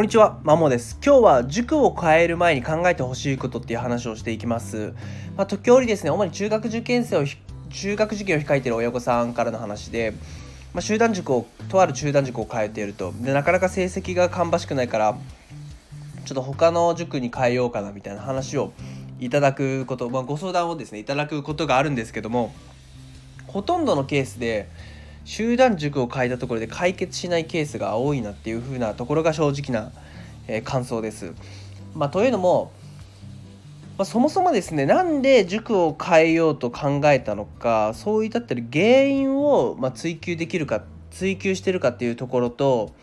こんにちは、まもです。今日は塾を変える前に考えてほしいことっていう話をしていきます。まあ、時折ですね、主に中学受験生を、中学受験を控えている親御さんからの話で、まあ、集団塾を、とある集団塾を変えていると。で、なかなか成績が芳しくないから、ちょっと他の塾に変えようかなみたいな話をいただくこと、まあ、ご相談をですね、いただくことがあるんですけども、ほとんどのケースで、集団塾を変えたところで解決しないケースが多いなっていう風なところが正直な、え、感想です。まあ、というのも、まあ、そもそもですねなんで塾を変えようと考えたのかそういったってる原因を、ま追求できるか追求してるかっていうところと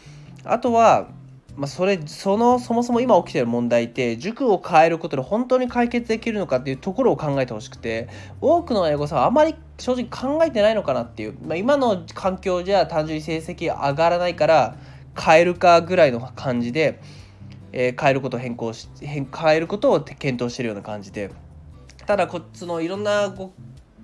あとはまあ、それそのそもそも今起きてる問題って塾を変えることで本当に解決できるのかっていうところを考えてほしくて多くの親御さんはあまり正直考えてないのかなっていう、まあ、今の環境じゃ単純に成績上がらないから変えるかぐらいの感じで、えー、変えることを変更し変変えることを検討してるような感じでただこっちのいろんなご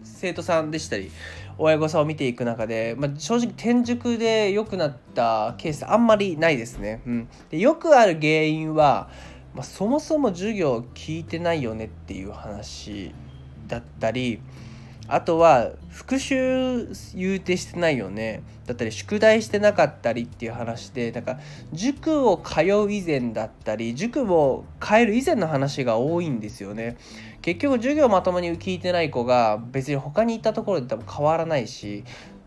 生徒さんでしたり親御さんを見ていく中で、まあ、正直転塾で良くなったケースあんまりないですね。うん、でよくある原因は、まあ、そもそも授業聞いてないよねっていう話だったりあとは復習言うてしてないよね。だったり宿題してなかったりっていう話でだから塾を通う以前だったり塾を変える以前の話が多いんですよね。結局授業まともに聞いてない子が別に他に行ったところで多分変わらないし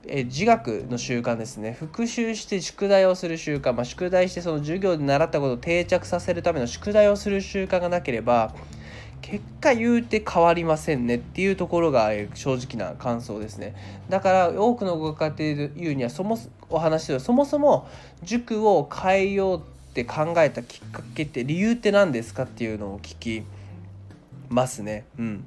え自学の習慣ですね。復習して宿題をする習慣、まあ、宿題してその授業で習ったことを定着させるための宿題をする習慣がなければ結果言うて変わりませんねっていうところが正直な感想ですね。だから多くのご家庭で言うにはそもお話ではそもそも塾を変えようって考えたきっかけって理由って何ですかっていうのを聞きますね。うん。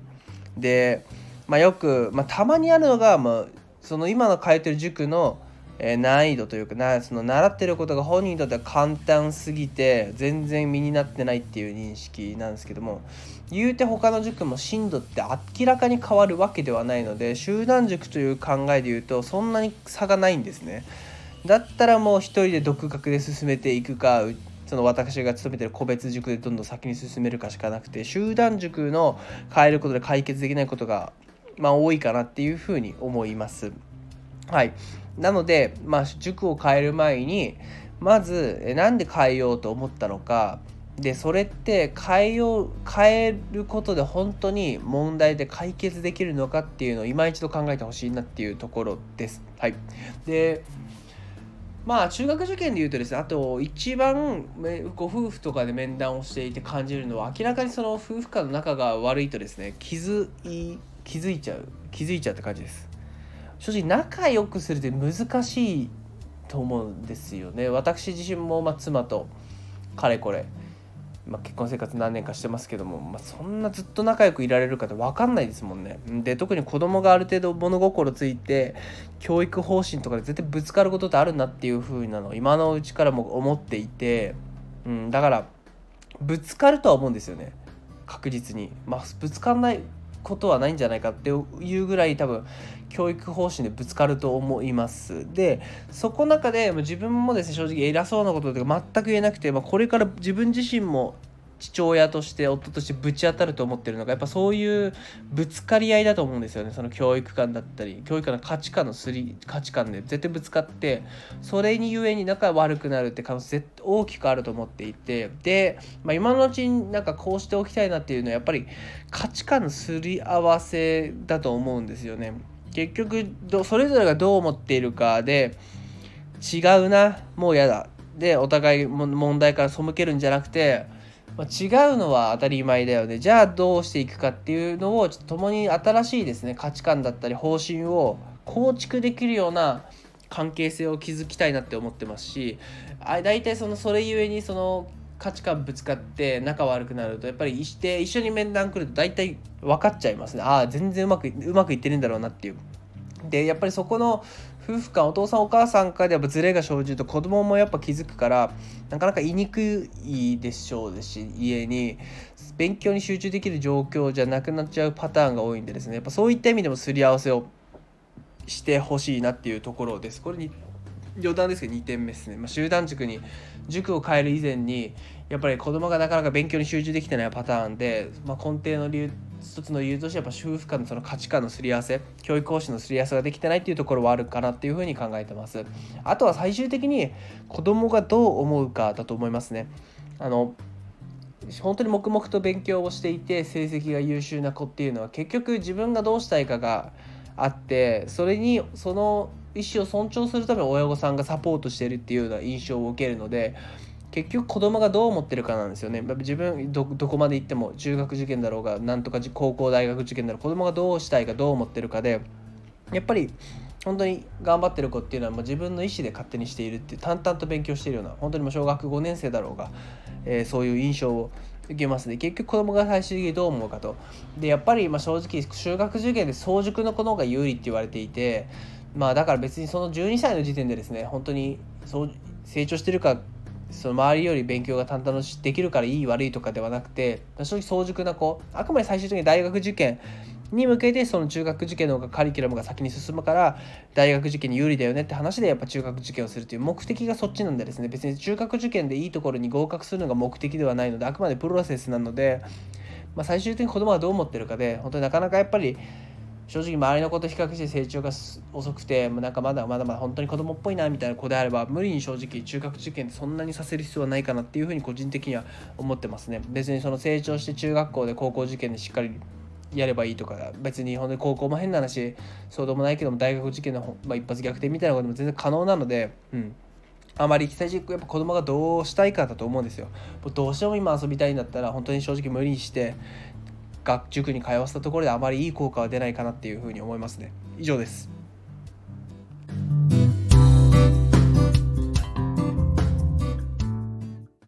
でまあよく、まあ、たまにあるのが、まあ、その今の通ってる塾のえ難易度というかなその習ってることが本人にとっては簡単すぎて全然身になってないっていう認識なんですけども言うて他の塾も進度って明らかに変わるわけではないので集団塾という考えで言うとそんなに差がないんですねだったらもう一人で独学で進めていくかその私が勤めてる個別塾でどんどん先に進めるかしかなくて集団塾の変えることで解決できないことがまあ多いかなっていうふうに思います。はい、なので、まあ、塾を変える前にまず何で変えようと思ったのかでそれって変えよう変えることで本当に問題で解決できるのかっていうのを今一度考えてほしいなっていうところです。はい、でまあ中学受験でいうとですねあと一番ご夫婦とかで面談をしていて感じるのは明らかにその夫婦間の仲が悪いとですね気づい気づいちゃう気づいちゃうって感じです。正直仲良くするって難しいと思うんですよね。私自身もま妻とかれこれ、まあ、結婚生活何年かしてますけども、まあ、そんなずっと仲良くいられるかって分かんないですもんね。で特に子供がある程度物心ついて教育方針とかで絶対ぶつかることってあるなっていう風なの今のうちからも思っていて、うん、だからぶつかるとは思うんですよね。確実に。まあぶつかんないことはないんじゃないかっていうぐらい多分教育方針でぶつかると思います。でそこの中で自分もですね正直偉そうなこととか全く言えなくて、まあ、これから自分自身も父親として夫としてぶち当たると思ってるのがやっぱそういうぶつかり合いだと思うんですよね。その教育観だったり教育観の価値観のすり価値観で絶対ぶつかってそれにゆえに仲悪くなるって可能性大きくあると思っていて。で、まあ、今のうちになんかこうしておきたいなっていうのはやっぱり価値観のすり合わせだと思うんですよね。結局それぞれがどう思っているかで違うなもう嫌だ。でお互い問題から背けるんじゃなくてま、違うのは当たり前だよね。じゃあどうしていくかっていうのをちょっと共に新しいですね。価値観だったり方針を構築できるような関係性を築きたいなって思ってますしあ大体そのそれゆえにその価値観ぶつかって仲悪くなるとやっぱりして一緒に面談来ると大体分かっちゃいますね。ああ全然うまくうまくいってるんだろうなっていう。でやっぱりそこの夫婦間お父さんお母さんからでやっぱズレが生じると子供もやっぱ気づくからなかなか言いにくいでしょうですし家に。勉強に集中できる状況じゃなくなっちゃうパターンが多いんでですね。やっぱそういった意味でもすり合わせをしてほしいなっていうところです。これに余談ですけど2点目ですね、まあ、集団塾に塾を変える以前にやっぱり子供がなかなか勉強に集中できてないパターンで、まあ、根底の理由一つの理由としてやっぱ夫婦間のその価値観のすり合わせ教育講師のすり合わせができてないっていうところはあるかなっていうふうに考えてます。あとは最終的に子供がどう思うかだと思いますねあの本当に黙々と勉強をしていて成績が優秀な子っていうのは結局自分がどうしたいかがあってそれにその意思を尊重するために親御さんがサポートしてるっていうような印象を受けるので結局子供がどう思ってるかなんですよね。自分どこまで行っても中学受験だろうがなんとか高校大学受験だろう子供がどうしたいかどう思ってるかでやっぱり本当に頑張ってる子っていうのはもう自分の意思で勝手にしているって淡々と勉強しているような本当にもう小学5年生だろうが、えー、そういう印象を受けますね。結局子供が最終的にどう思うかと。でやっぱりま正直中学受験で早熟の子の方が有利って言われていてまあだから別にその12歳の時点でですね本当にそう成長してるかその周りより勉強が淡々とできるからいい悪いとかではなくて正直早熟な子あくまで最終的に大学受験に向けてその中学受験の方がカリキュラムが先に進むから大学受験に有利だよねって話でやっぱ中学受験をするという目的がそっちなんでですね。別に中学受験でいいところに合格するのが目的ではないのであくまでプロセスなので、まあ、最終的に子供はどう思ってるかで本当になかなかやっぱり正直周りの子と比較して成長が遅くてもうなんかまだまだまだ本当に子供っぽいなみたいな子であれば無理に正直中学受験ってそんなにさせる必要はないかなっていうふうに個人的には思ってますね。別にその成長して中学校で高校受験でしっかりやればいいとか別に本当に高校も変な話そうでもないけども大学受験の、まあ、一発逆転みたいなことも全然可能なのでうん。あまり最初やっぱ子供がどうしたいかだと思うんですよどうしても今遊びたいんだったら本当に正直無理にして学塾に通わせたところであまりいい効果は出ないかなっていうふうに思いますね。以上です。